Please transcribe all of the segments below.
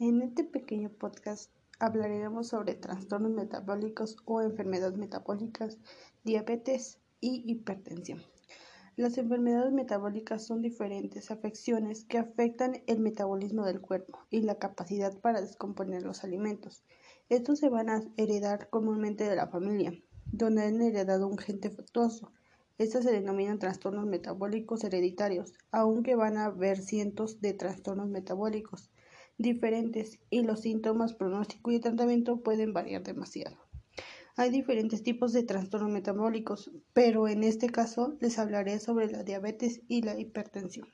En este pequeño podcast hablaremos sobre trastornos metabólicos o enfermedades metabólicas, diabetes y hipertensión. Las enfermedades metabólicas son diferentes afecciones que afectan el metabolismo del cuerpo y la capacidad para descomponer los alimentos. Estos se van a heredar comúnmente de la familia, donde han heredado un gen defectuoso. Estos se denominan trastornos metabólicos hereditarios, aunque van a haber cientos de trastornos metabólicos diferentes y los síntomas, pronóstico y tratamiento pueden variar demasiado. Hay diferentes tipos de trastornos metabólicos, pero en este caso les hablaré sobre la diabetes y la hipertensión.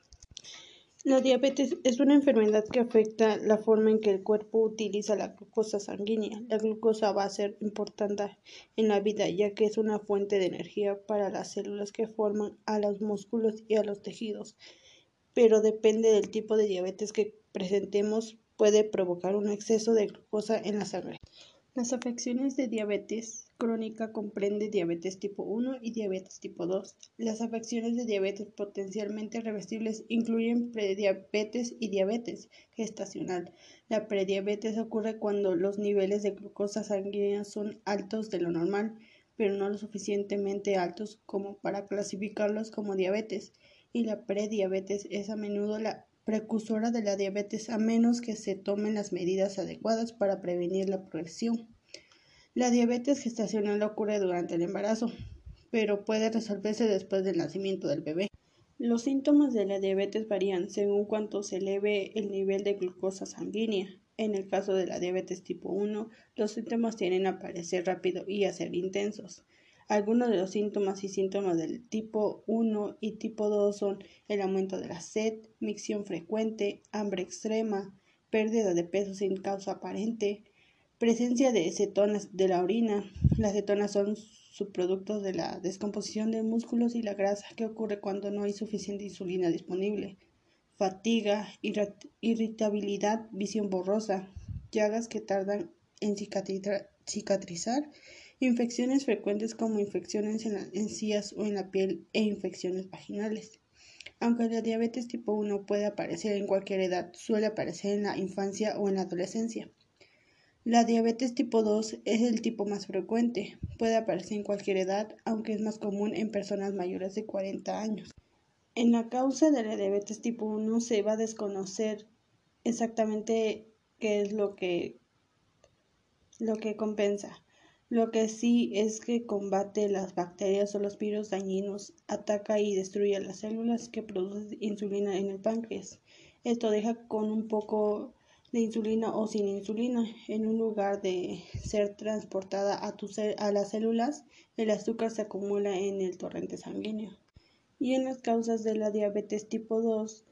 La diabetes es una enfermedad que afecta la forma en que el cuerpo utiliza la glucosa sanguínea. La glucosa va a ser importante en la vida ya que es una fuente de energía para las células que forman a los músculos y a los tejidos, pero depende del tipo de diabetes que presentemos puede provocar un exceso de glucosa en la sangre. Las afecciones de diabetes crónica comprende diabetes tipo 1 y diabetes tipo 2. Las afecciones de diabetes potencialmente reversibles incluyen prediabetes y diabetes gestacional. La prediabetes ocurre cuando los niveles de glucosa sanguínea son altos de lo normal, pero no lo suficientemente altos como para clasificarlos como diabetes, y la prediabetes es a menudo la precursora de la diabetes a menos que se tomen las medidas adecuadas para prevenir la progresión. La diabetes gestacional ocurre durante el embarazo, pero puede resolverse después del nacimiento del bebé. Los síntomas de la diabetes varían según cuánto se eleve el nivel de glucosa sanguínea. En el caso de la diabetes tipo 1, los síntomas tienen a aparecer rápido y a ser intensos. Algunos de los síntomas y síntomas del tipo 1 y tipo 2 son el aumento de la sed, micción frecuente, hambre extrema, pérdida de peso sin causa aparente, presencia de cetonas de la orina. Las cetonas son subproductos de la descomposición de músculos y la grasa que ocurre cuando no hay suficiente insulina disponible. Fatiga, irritabilidad, visión borrosa, llagas que tardan en cicatrizar infecciones frecuentes como infecciones en las encías o en la piel e infecciones vaginales. Aunque la diabetes tipo 1 puede aparecer en cualquier edad, suele aparecer en la infancia o en la adolescencia. La diabetes tipo 2 es el tipo más frecuente, puede aparecer en cualquier edad, aunque es más común en personas mayores de 40 años. En la causa de la diabetes tipo 1 se va a desconocer exactamente qué es lo que, lo que compensa. Lo que sí es que combate las bacterias o los virus dañinos, ataca y destruye las células que producen insulina en el páncreas. Esto deja con un poco de insulina o sin insulina. En un lugar de ser transportada a, a las células, el azúcar se acumula en el torrente sanguíneo. Y en las causas de la diabetes tipo 2,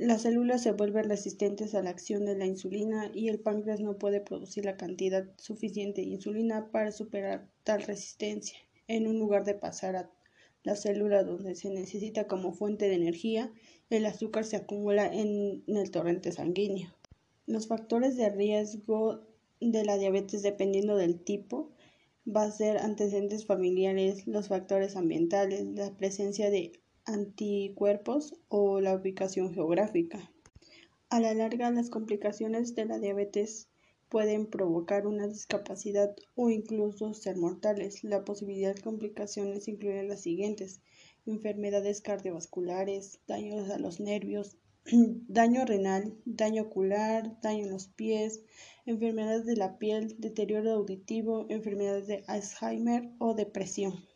las células se vuelven resistentes a la acción de la insulina y el páncreas no puede producir la cantidad suficiente de insulina para superar tal resistencia. En un lugar de pasar a la célula donde se necesita como fuente de energía, el azúcar se acumula en el torrente sanguíneo. Los factores de riesgo de la diabetes dependiendo del tipo va a ser antecedentes familiares, los factores ambientales, la presencia de anticuerpos o la ubicación geográfica. A la larga, las complicaciones de la diabetes pueden provocar una discapacidad o incluso ser mortales. La posibilidad de complicaciones incluyen las siguientes: enfermedades cardiovasculares, daños a los nervios, daño renal, daño ocular, daño en los pies, enfermedades de la piel, deterioro auditivo, enfermedades de Alzheimer o depresión.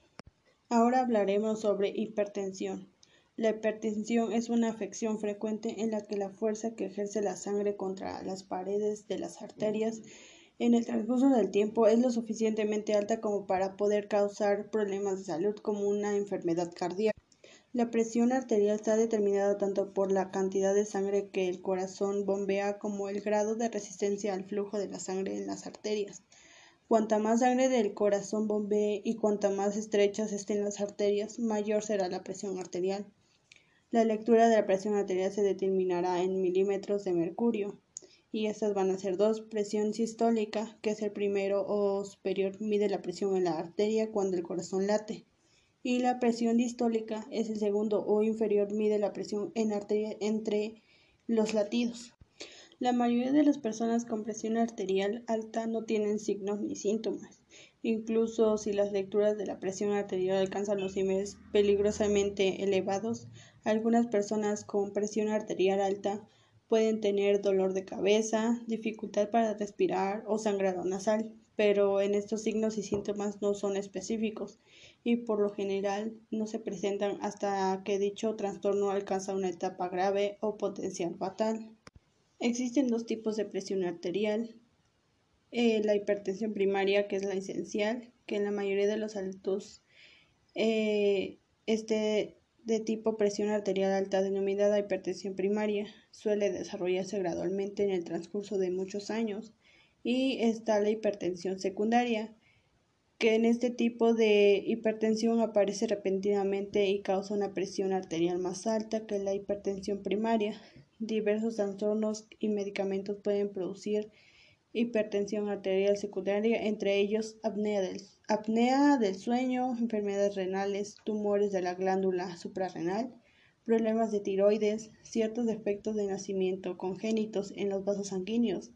Ahora hablaremos sobre hipertensión. La hipertensión es una afección frecuente en la que la fuerza que ejerce la sangre contra las paredes de las arterias en el transcurso del tiempo es lo suficientemente alta como para poder causar problemas de salud como una enfermedad cardíaca. La presión arterial está determinada tanto por la cantidad de sangre que el corazón bombea como el grado de resistencia al flujo de la sangre en las arterias. Cuanta más sangre del corazón bombee y cuanta más estrechas estén las arterias, mayor será la presión arterial. La lectura de la presión arterial se determinará en milímetros de mercurio y estas van a ser dos. Presión sistólica, que es el primero o superior, mide la presión en la arteria cuando el corazón late. Y la presión distólica es el segundo o inferior, mide la presión en la arteria entre los latidos. La mayoría de las personas con presión arterial alta no tienen signos ni síntomas. Incluso si las lecturas de la presión arterial alcanzan los niveles peligrosamente elevados, algunas personas con presión arterial alta pueden tener dolor de cabeza, dificultad para respirar o sangrado nasal, pero en estos signos y síntomas no son específicos y por lo general no se presentan hasta que dicho trastorno alcanza una etapa grave o potencial fatal. Existen dos tipos de presión arterial. Eh, la hipertensión primaria, que es la esencial, que en la mayoría de los adultos eh, de tipo presión arterial alta denominada hipertensión primaria suele desarrollarse gradualmente en el transcurso de muchos años y está la hipertensión secundaria que en este tipo de hipertensión aparece repentinamente y causa una presión arterial más alta que la hipertensión primaria diversos trastornos y medicamentos pueden producir hipertensión arterial secundaria, entre ellos apnea del, apnea del sueño, enfermedades renales, tumores de la glándula suprarrenal, problemas de tiroides, ciertos defectos de nacimiento congénitos en los vasos sanguíneos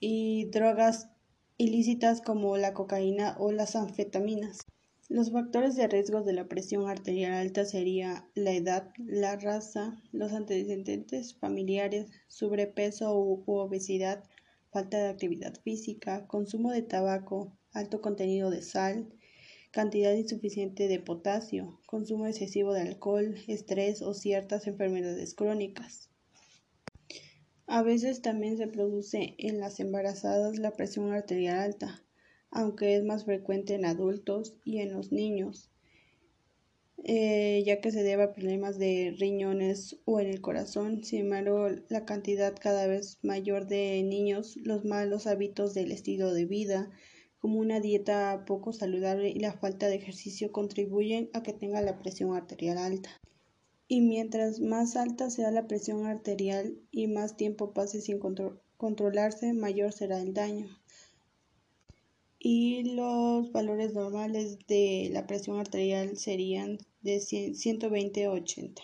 y drogas ilícitas como la cocaína o las anfetaminas. Los factores de riesgo de la presión arterial alta serían la edad, la raza, los antecedentes familiares, sobrepeso u obesidad, falta de actividad física, consumo de tabaco, alto contenido de sal, cantidad insuficiente de potasio, consumo excesivo de alcohol, estrés o ciertas enfermedades crónicas. A veces también se produce en las embarazadas la presión arterial alta, aunque es más frecuente en adultos y en los niños, eh, ya que se debe a problemas de riñones o en el corazón. Sin embargo, la cantidad cada vez mayor de niños, los malos hábitos del estilo de vida, como una dieta poco saludable y la falta de ejercicio contribuyen a que tenga la presión arterial alta. Y mientras más alta sea la presión arterial y más tiempo pase sin controlarse, mayor será el daño y los valores normales de la presión arterial serían de 120 a 80.